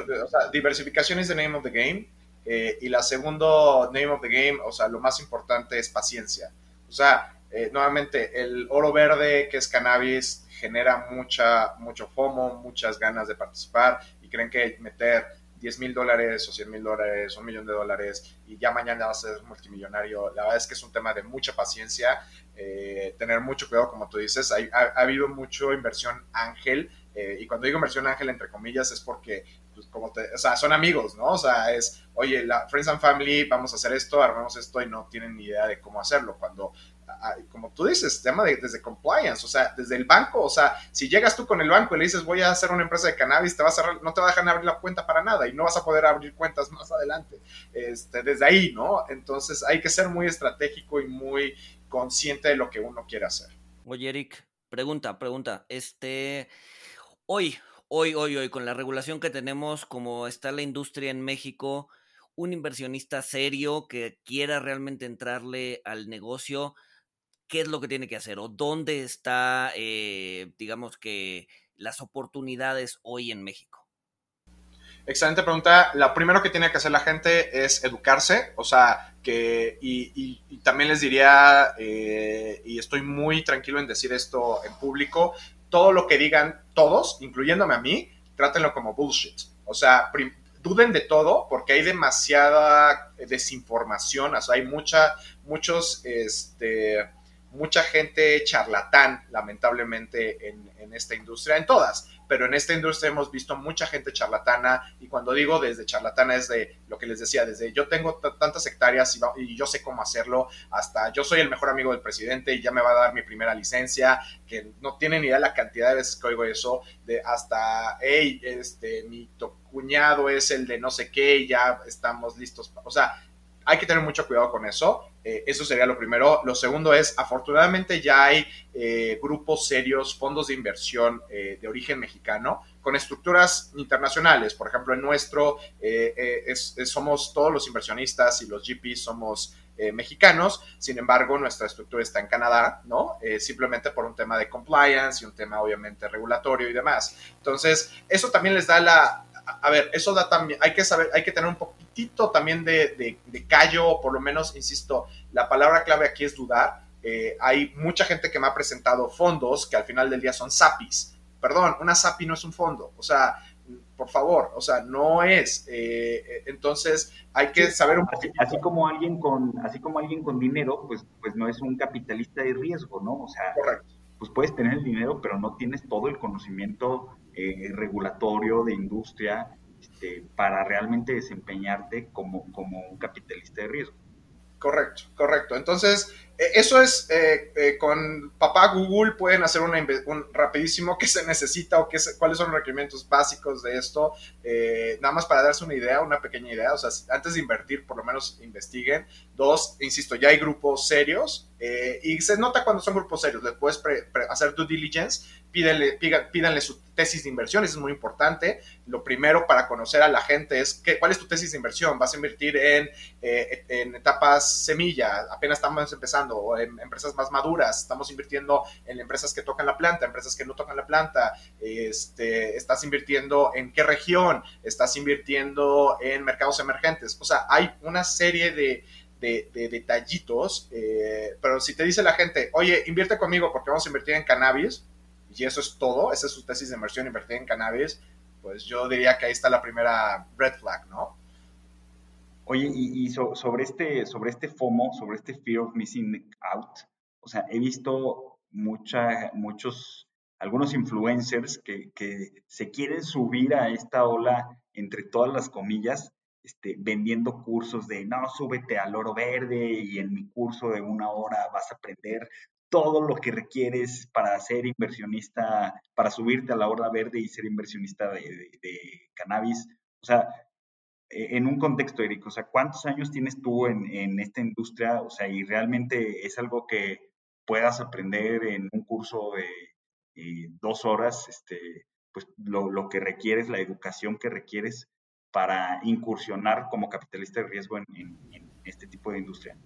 diversificación es the name of the game eh, y la segundo name of the game, o sea, lo más importante es paciencia. O sea, eh, nuevamente, el oro verde que es cannabis genera mucha, mucho FOMO, muchas ganas de participar y creen que meter 10 mil dólares o 100 mil dólares, un millón de dólares y ya mañana vas a ser multimillonario. La verdad es que es un tema de mucha paciencia, eh, tener mucho cuidado, como tú dices. ha, ha, habido mucho inversión ángel eh, y cuando digo inversión ángel, entre comillas, es porque, pues, como te, o sea, son amigos, ¿no? O sea, es, oye, la Friends and Family, vamos a hacer esto, armamos esto y no tienen ni idea de cómo hacerlo. Cuando como tú dices, tema de, desde compliance, o sea, desde el banco, o sea, si llegas tú con el banco y le dices voy a hacer una empresa de cannabis, te vas a, no te va a dejar abrir la cuenta para nada y no vas a poder abrir cuentas más adelante, este, desde ahí, ¿no? Entonces hay que ser muy estratégico y muy consciente de lo que uno quiere hacer. Oye, Eric, pregunta, pregunta, este, hoy, hoy, hoy, hoy, con la regulación que tenemos, como está la industria en México, un inversionista serio que quiera realmente entrarle al negocio, qué es lo que tiene que hacer o dónde está, eh, digamos que, las oportunidades hoy en México? Excelente pregunta. Lo primero que tiene que hacer la gente es educarse, o sea, que, y, también les diría, eh, y estoy muy tranquilo en decir esto en público, todo lo que digan todos, incluyéndome a mí, trátenlo como bullshit. O sea, duden de todo porque hay demasiada desinformación, o sea, hay mucha, muchos, este, mucha gente charlatán, lamentablemente, en, en, esta industria, en todas, pero en esta industria hemos visto mucha gente charlatana y cuando digo desde charlatana es de lo que les decía, desde yo tengo tantas hectáreas y, yo sé cómo hacerlo, hasta yo soy el mejor amigo del presidente y ya me va a dar mi primera licencia, que no tienen idea la cantidad de veces que oigo eso, de hasta, hey, este, mi cuñado es el de no sé qué y ya estamos listos, o sea, hay que tener mucho cuidado con eso. Eh, eso sería lo primero. Lo segundo es, afortunadamente ya hay eh, grupos serios, fondos de inversión eh, de origen mexicano, con estructuras internacionales. Por ejemplo, en nuestro, es, es, somos todos los inversionistas y los GPs somos mexicanos, sin embargo, nuestra estructura está en Canadá, ¿no? simplemente por un tema de compliance y un tema obviamente regulatorio y demás. Entonces, eso también les da la, a ver, eso da también, hay que saber, hay que tener un poquitito también de, de, de callo, o por lo menos, insisto, la palabra clave aquí es dudar. Eh, hay mucha gente que me ha presentado fondos que al final del día son SAPIs. Perdón, una SAPI no es un fondo, o sea, por favor, o sea, no es. Eh, entonces, hay que saber un poquito. Así, así, como alguien con, así como alguien con dinero, pues, pues no es un capitalista de riesgo, ¿no? O sea, Correcto. pues puedes tener el dinero, pero no tienes todo el conocimiento eh, regulatorio de industria este, para realmente desempeñarte como, como un capitalista de riesgo. Correcto, correcto. Entonces, eso es, eh, eh, con papá Google pueden hacer un rapidísimo qué se necesita o qué cuáles son los requerimientos básicos de esto. Eh, nada más para darse una idea, una pequeña idea. O sea, antes de invertir, por lo menos investiguen. Dos, insisto, ya hay grupos serios eh, y se nota cuando son grupos serios. Les puedes pre, hacer due diligence pídanle, pídanle su tesis de inversión, eso es muy importante. Lo primero para conocer a la gente es qué, cuál es tu tesis de inversión. ¿Vas a invertir en, eh, en etapas semilla? Apenas estamos empezando, o en empresas más maduras. Estamos invirtiendo en empresas que tocan la planta, empresas que no tocan la planta. Este, estás invirtiendo en qué región, estás invirtiendo en mercados emergentes. O sea, hay una serie de, detallitos, eh, pero si te dice la gente, oye, invierte conmigo porque vamos a invertir en cannabis, y eso es todo, esa es su tesis de inversión, invertir en cannabis, pues yo diría que ahí está la primera red flag, ¿no? Oye, y, sobre, este, sobre este FOMO, sobre este Fear of Missing Out, o sea, he visto mucha, muchos, algunos influencers que, que se quieren subir a esta ola, entre todas las comillas, este, vendiendo cursos de, no, súbete al oro verde y en mi curso de una hora vas a aprender todo lo que requieres para ser inversionista, para subirte a la hora verde y ser inversionista de, de cannabis. O sea, en un contexto, Eric, o sea, ¿cuántos años tienes tú en, esta industria? O sea, y realmente es algo que puedas aprender en un curso de eh, dos horas, este, pues lo, que requieres, la educación que requieres para incursionar como capitalista de riesgo en este tipo de industria.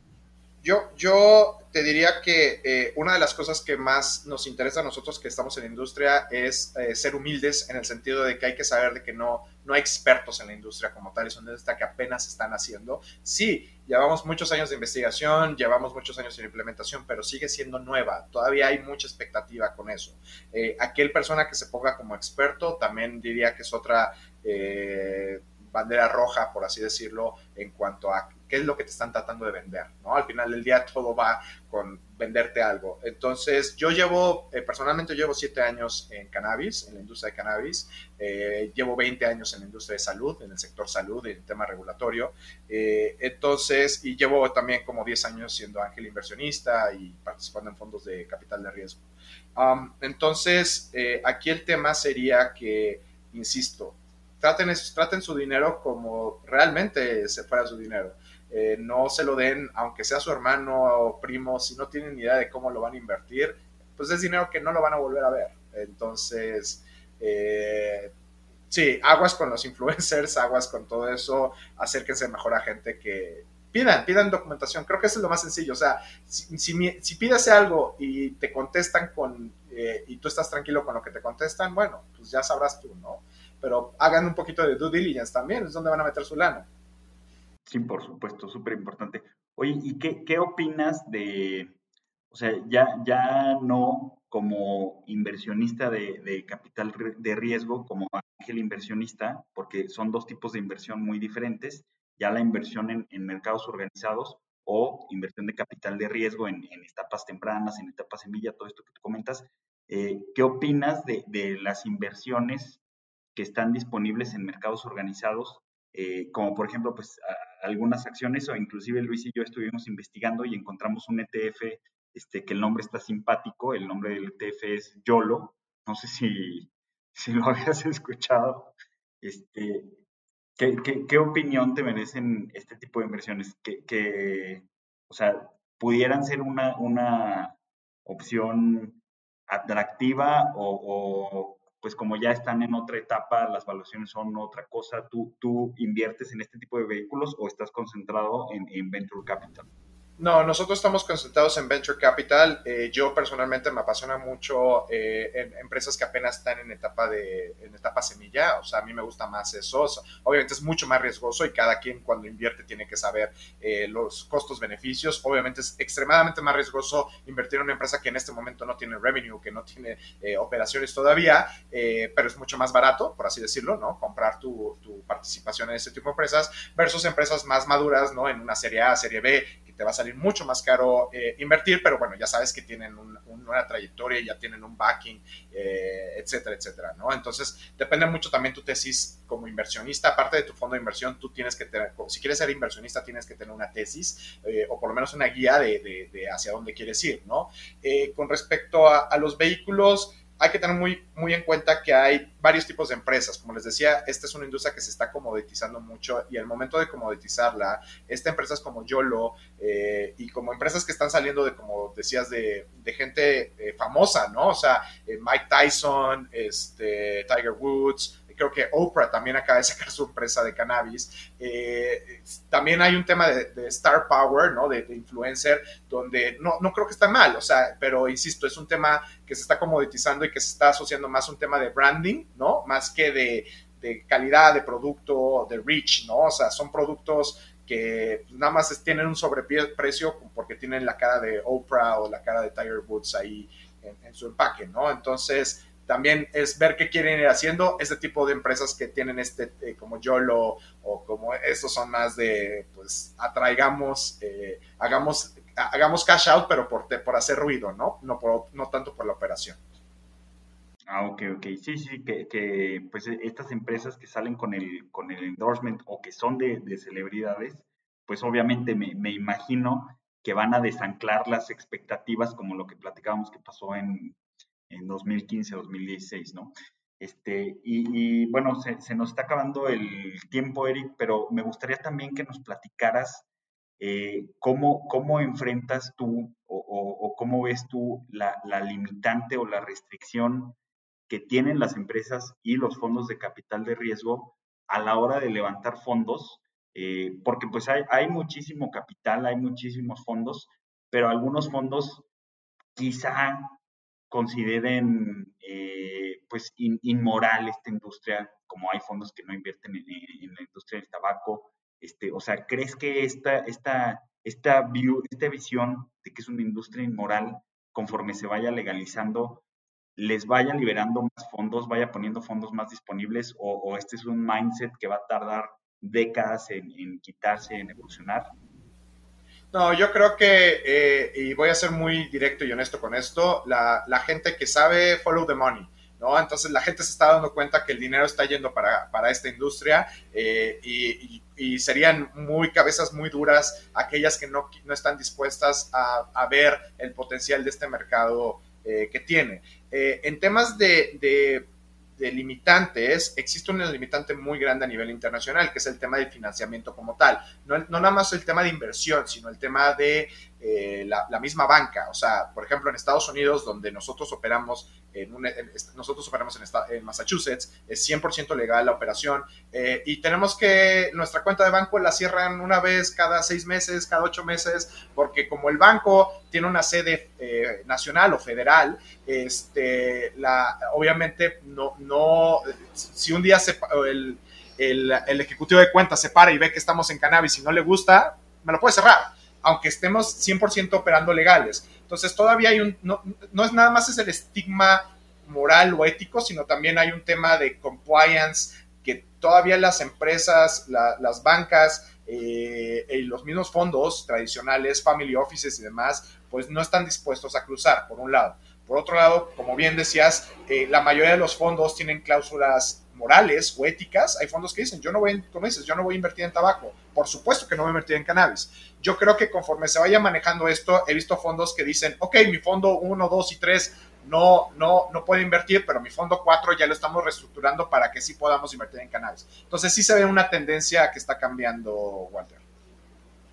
Yo, yo te diría que eh, una de las cosas que más nos interesa a nosotros que estamos en la industria es eh, ser humildes en el sentido de que hay que saber de que no, no hay expertos en la industria como tal, es una industria que apenas están haciendo. Sí, llevamos muchos años de investigación, llevamos muchos años de implementación, pero sigue siendo nueva. Todavía hay mucha expectativa con eso. Eh, aquel persona que se ponga como experto también diría que es otra bandera roja, por así decirlo, en cuanto a qué es lo que te están tratando de vender, ¿no? Al final del día todo va con venderte algo. Entonces, yo llevo, eh, personalmente llevo siete años en cannabis, en la industria de cannabis, eh, llevo 20 años en la industria de salud, en el sector salud, en el tema regulatorio, eh, entonces, y llevo también como 10 años siendo ángel inversionista y participando en fondos de capital de riesgo. Um, entonces, aquí el tema sería que, insisto, traten, traten su dinero como realmente se fuera su dinero. Eh, no se lo den, aunque sea su hermano o primo, si no tienen idea de cómo lo van a invertir, pues es dinero que no lo van a volver a ver. Entonces, eh, sí, aguas con los influencers, aguas con todo eso, acérquense mejor a gente que pidan, pidan documentación. Creo que eso es lo más sencillo. O sea, si, si, pides algo y te contestan con, eh, y tú estás tranquilo con lo que te contestan, bueno, pues ya sabrás tú, ¿no? Pero hagan un poquito de due diligence también, es donde van a meter su lana. Sí, por supuesto, súper importante. Oye, ¿y qué, qué, opinas de, o sea, ya, ya no como inversionista de, de, capital de riesgo, como ángel inversionista, porque son dos tipos de inversión muy diferentes, ya la inversión en, en mercados organizados o inversión de capital de riesgo en, en, etapas tempranas, en etapas semilla, todo esto que tú comentas. Eh, ¿Qué opinas de, de, las inversiones que están disponibles en mercados organizados eh, como por ejemplo, pues algunas acciones o inclusive Luis y yo estuvimos investigando y encontramos un ETF este, que el nombre está simpático, el nombre del ETF es YOLO, no sé si, si lo habías escuchado. Este, ¿qué, qué, qué, opinión te merecen este tipo de inversiones? Que, que o sea, pudieran ser una, una opción atractiva o, pues como ya están en otra etapa, las valuaciones son otra cosa, ¿tú, tú inviertes en este tipo de vehículos o estás concentrado en, en Venture Capital? No, nosotros estamos concentrados en Venture Capital. Eh, yo personalmente me apasiona mucho eh, en empresas que apenas están en etapa de en etapa semilla. O sea, a mí me gusta más eso. obviamente es mucho más riesgoso y cada quien cuando invierte tiene que saber eh, los costos-beneficios. Obviamente es extremadamente más riesgoso invertir en una empresa que en este momento no tiene revenue, que no tiene operaciones todavía, pero es mucho más barato, por así decirlo, ¿no? Comprar tu, tu participación en este tipo de empresas versus empresas más maduras, ¿no? En una serie A, serie B, te va a salir mucho más caro eh, invertir, pero bueno, ya sabes que tienen una trayectoria, ya tienen un backing, eh, etcétera, etcétera, ¿no? Entonces, depende mucho también tu tesis como inversionista, aparte de tu fondo de inversión, tú tienes que tener, si quieres ser inversionista, tienes que tener una tesis eh, o por lo menos una guía de, hacia dónde quieres ir, ¿no? con respecto a los vehículos, hay que tener muy, muy en cuenta que hay varios tipos de empresas. Como les decía, esta es una industria que se está comoditizando mucho y al momento de comoditizarla, esta empresas como YOLO eh, y como empresas que están saliendo de, como decías, de, gente eh, famosa, ¿no? O sea, eh, Mike Tyson, este, Tiger Woods, creo que Oprah también acaba de sacar su empresa de cannabis. Eh, también hay un tema de, star power, ¿no? De, influencer, donde no, no creo que está mal, o sea, pero insisto, es un tema que se está comoditizando y que se está asociando más a un tema de branding, ¿no? Más que de, calidad de producto, de reach, ¿no? O sea, son productos que nada más tienen un sobreprecio porque tienen la cara de Oprah o la cara de Tiger Woods ahí en, en su empaque, ¿no? Entonces, también es ver qué quieren ir haciendo. Este tipo de empresas que tienen este, eh, como YOLO o como estos son más de, pues, atraigamos, eh, hagamos, hagamos cash out, pero por, por hacer ruido, ¿no? No, por, no tanto por la operación. Ah, ok, ok. Sí, sí, que, que, pues estas empresas que salen con el, con el endorsement o que son de, de celebridades, pues obviamente me, me, imagino que van a desanclar las expectativas como lo que platicábamos que pasó en, en 2015, 2016, ¿no? Este, y, bueno, se, se, nos está acabando el tiempo, Eric, pero me gustaría también que nos platicaras eh, cómo, cómo enfrentas tú o, o, cómo ves tú la, la, limitante o la restricción que tienen las empresas y los fondos de capital de riesgo a la hora de levantar fondos, eh, porque pues hay, hay muchísimo capital, hay muchísimos fondos, pero algunos fondos quizá consideren eh, pues inmoral esta industria, como hay fondos que no invierten en, la industria del tabaco. Este, o sea, ¿crees que esta, esta, esta, esta visión de que es una industria inmoral, conforme se vaya legalizando, les vaya liberando más fondos, vaya poniendo fondos más disponibles, o, este es un mindset que va a tardar décadas en, en quitarse, en evolucionar? No, yo creo que, eh, y voy a ser muy directo y honesto con esto, la, la, gente que sabe follow the money, ¿no? Entonces la gente se está dando cuenta que el dinero está yendo para, para esta industria eh, y, serían muy cabezas muy duras aquellas que no, no están dispuestas a, a, ver el potencial de este mercado eh, que tiene. en temas de de limitantes, existe una limitante muy grande a nivel internacional, que es el tema del financiamiento como tal. No, no nada más el tema de inversión, sino el tema de eh, la, misma banca. O sea, por ejemplo, en Estados Unidos, donde nosotros operamos, en, nosotros operamos en, en, Massachusetts, es 100% legal la operación eh, y tenemos que, nuestra cuenta de banco la cierran una vez cada seis meses, cada ocho meses, porque como el banco tiene una sede eh, nacional o federal, este, la, obviamente no, no, si un día se, el, el, el ejecutivo de cuentas se para y ve que estamos en cannabis y no le gusta, me lo puede cerrar aunque estemos 100% operando legales. Entonces todavía hay un, no, no, es nada más es el estigma moral o ético, sino también hay un tema de compliance que todavía las empresas, las bancas eh, y los mismos fondos tradicionales, family offices y demás, pues no están dispuestos a cruzar, por un lado. Por otro lado, como bien decías, eh, la mayoría de los fondos tienen cláusulas morales o éticas. Hay fondos que dicen, yo no voy, como dices, yo no voy a invertir en tabaco. Por supuesto que no voy a invertir en cannabis. Yo creo que conforme se vaya manejando esto, he visto fondos que dicen, ok, mi fondo 1, 2 y 3 no, no, no puede invertir, pero mi fondo 4 ya lo estamos reestructurando para que sí podamos invertir en cannabis. Entonces sí se ve una tendencia que está cambiando, Walter.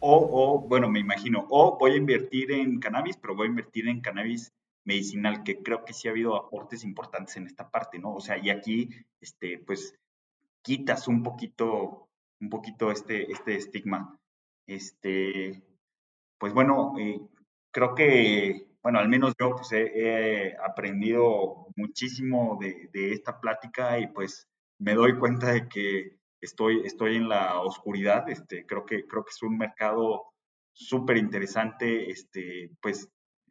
O, o, bueno, me imagino, o voy a invertir en cannabis, pero voy a invertir en cannabis medicinal, que creo que sí ha habido aportes importantes en esta parte, ¿no? O sea, y aquí, este, pues, quitas un poquito, un poquito este, este estigma. Este, pues bueno, eh, creo que, bueno, al menos yo pues he, aprendido muchísimo de, de, esta plática y pues me doy cuenta de que estoy, estoy en la oscuridad. Este, creo que, creo que es un mercado súper interesante, este, pues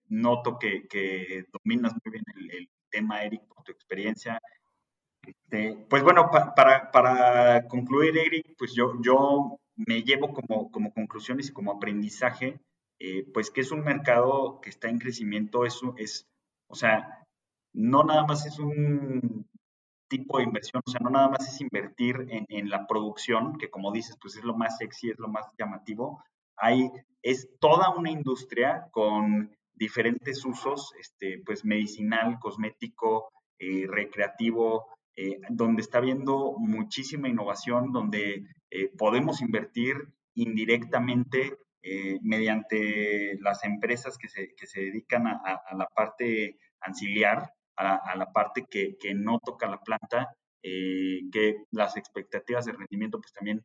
noto que, que dominas muy bien el, tema, Eric, por tu experiencia. Este, pues bueno, para, para, concluir, Eric, pues yo, yo me llevo como, como conclusiones y como aprendizaje, eh, pues que es un mercado que está en crecimiento, eso es, o sea, no nada más es un tipo de inversión, o sea, no nada más es invertir en, en la producción, que como dices, pues es lo más sexy, es lo más llamativo, hay, es toda una industria con diferentes usos, este, pues medicinal, cosmético, eh, recreativo, eh, donde está habiendo muchísima innovación, donde eh, podemos invertir indirectamente mediante las empresas que se, que se dedican a, la parte anciliar, a, a la parte que, que, no toca la planta, que las expectativas de rendimiento pues también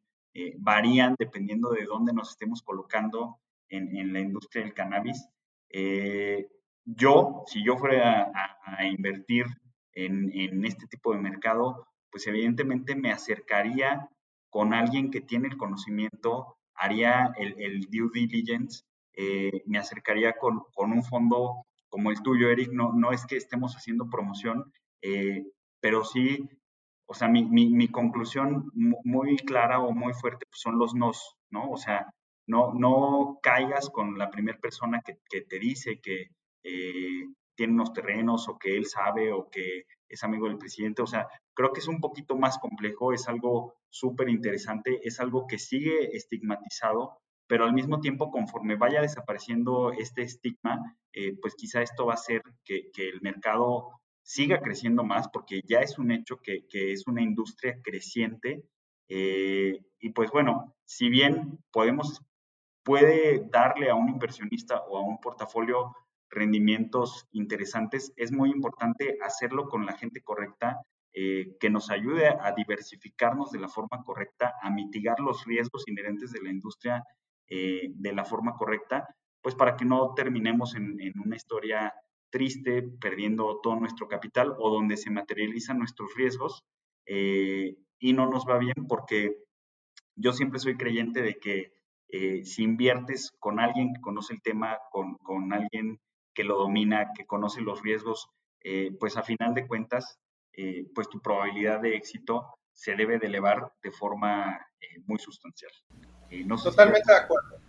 varían dependiendo de dónde nos estemos colocando en, en la industria del cannabis. Eh, yo, si yo fuera a, invertir en, este tipo de mercado, pues evidentemente me acercaría con alguien que tiene el conocimiento, haría el, due diligence, eh, me acercaría con, un fondo como el tuyo, Eric. No, no es que estemos haciendo promoción, pero sí, o sea, mi conclusión muy clara o muy fuerte pues, son los nos, ¿no? O sea, no, no caigas con la primera persona que, te dice que eh, tiene unos terrenos o que él sabe o que es amigo del presidente. O sea, creo que es un poquito más complejo, es algo súper interesante, es algo que sigue estigmatizado, pero al mismo tiempo, conforme vaya desapareciendo este estigma, eh, pues quizá esto va a hacer que, que, el mercado siga creciendo más, porque ya es un hecho que, que es una industria creciente. Eh, y pues bueno, si bien podemos, puede darle a un inversionista o a un portafolio rendimientos interesantes, es muy importante hacerlo con la gente correcta, eh, que nos ayude a diversificarnos de la forma correcta, a mitigar los riesgos inherentes de la industria eh, de la forma correcta, pues para que no terminemos en, una historia triste, perdiendo todo nuestro capital o donde se materializan nuestros riesgos eh, y no nos va bien porque yo siempre soy creyente de que si inviertes con alguien que conoce el tema, con, con alguien que lo domina, que conoce los riesgos, eh, pues a final de cuentas, eh, pues tu probabilidad de éxito se debe de elevar de forma eh, muy sustancial. totalmente de acuerdo.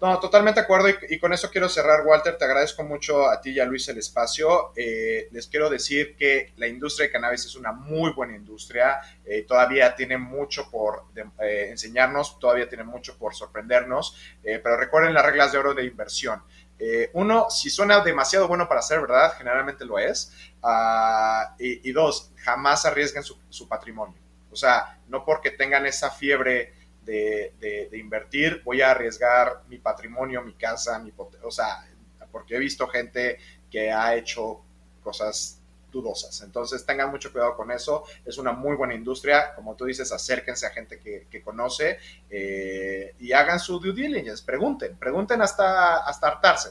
No, totalmente de acuerdo y, con eso quiero cerrar, Walter. Te agradezco mucho a ti y a Luis el espacio. les quiero decir que la industria de cannabis es una muy buena industria. todavía tiene mucho por enseñarnos, todavía tiene mucho por sorprendernos. pero recuerden las reglas de oro de inversión. Eh, uno, si suena demasiado bueno para ser verdad, generalmente lo es. Ah, y, dos, jamás arriesguen su, patrimonio. O sea, no porque tengan esa fiebre de, invertir, voy a arriesgar mi patrimonio, mi casa, mi... O sea, porque he visto gente que ha hecho cosas dudosas. Entonces tengan mucho cuidado con eso. Es una muy buena industria. Como tú dices, acérquense a gente que, conoce eh, y hagan su due diligence. Pregunten, pregunten hasta, hasta hartarse.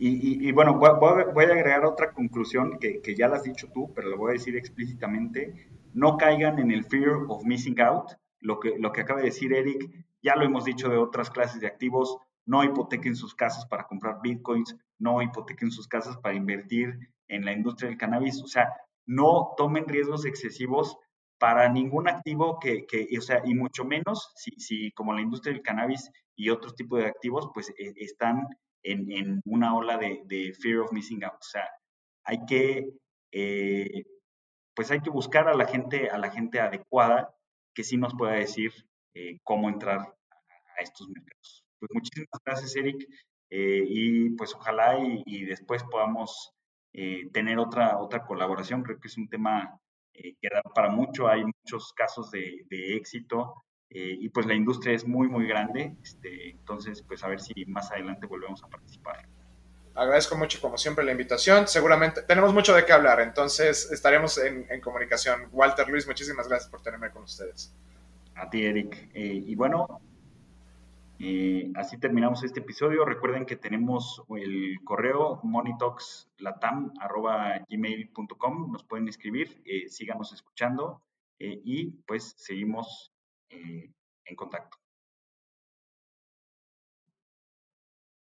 Y, bueno, voy, a agregar otra conclusión que, ya la has dicho tú, pero lo voy a decir explícitamente. No caigan en el fear of missing out. Lo que, lo que acaba de decir Eric, ya lo hemos dicho de otras clases de activos. No hipotequen sus casas para comprar bitcoins, no hipotequen sus casas para invertir en la industria del cannabis. O sea, no tomen riesgos excesivos para ningún activo que, que o sea, y mucho menos si, si, como la industria del cannabis y otros tipos de activos, pues e, están en, en, una ola de, fear of missing out. O sea, hay que, eh, pues hay que buscar a la gente, a la gente adecuada que sí nos pueda decir eh, cómo entrar a estos mercados. Pues muchísimas gracias, Eric, eh, y pues ojalá y, después podamos eh, tener otra, otra colaboración. Creo que es un tema que da para mucho, hay muchos casos de, éxito eh, y pues la industria es muy, muy grande. Este, entonces, pues a ver si más adelante volvemos a participar. Agradezco mucho, como siempre, la invitación. Seguramente tenemos mucho de qué hablar, entonces estaremos en, comunicación. Walter Luis, muchísimas gracias por tenerme con ustedes. A ti, Eric. y bueno, eh, así terminamos este episodio. Recuerden que tenemos el correo monitox.latam.gmail.com. Nos pueden escribir, eh, síganos escuchando eh, y pues seguimos en contacto.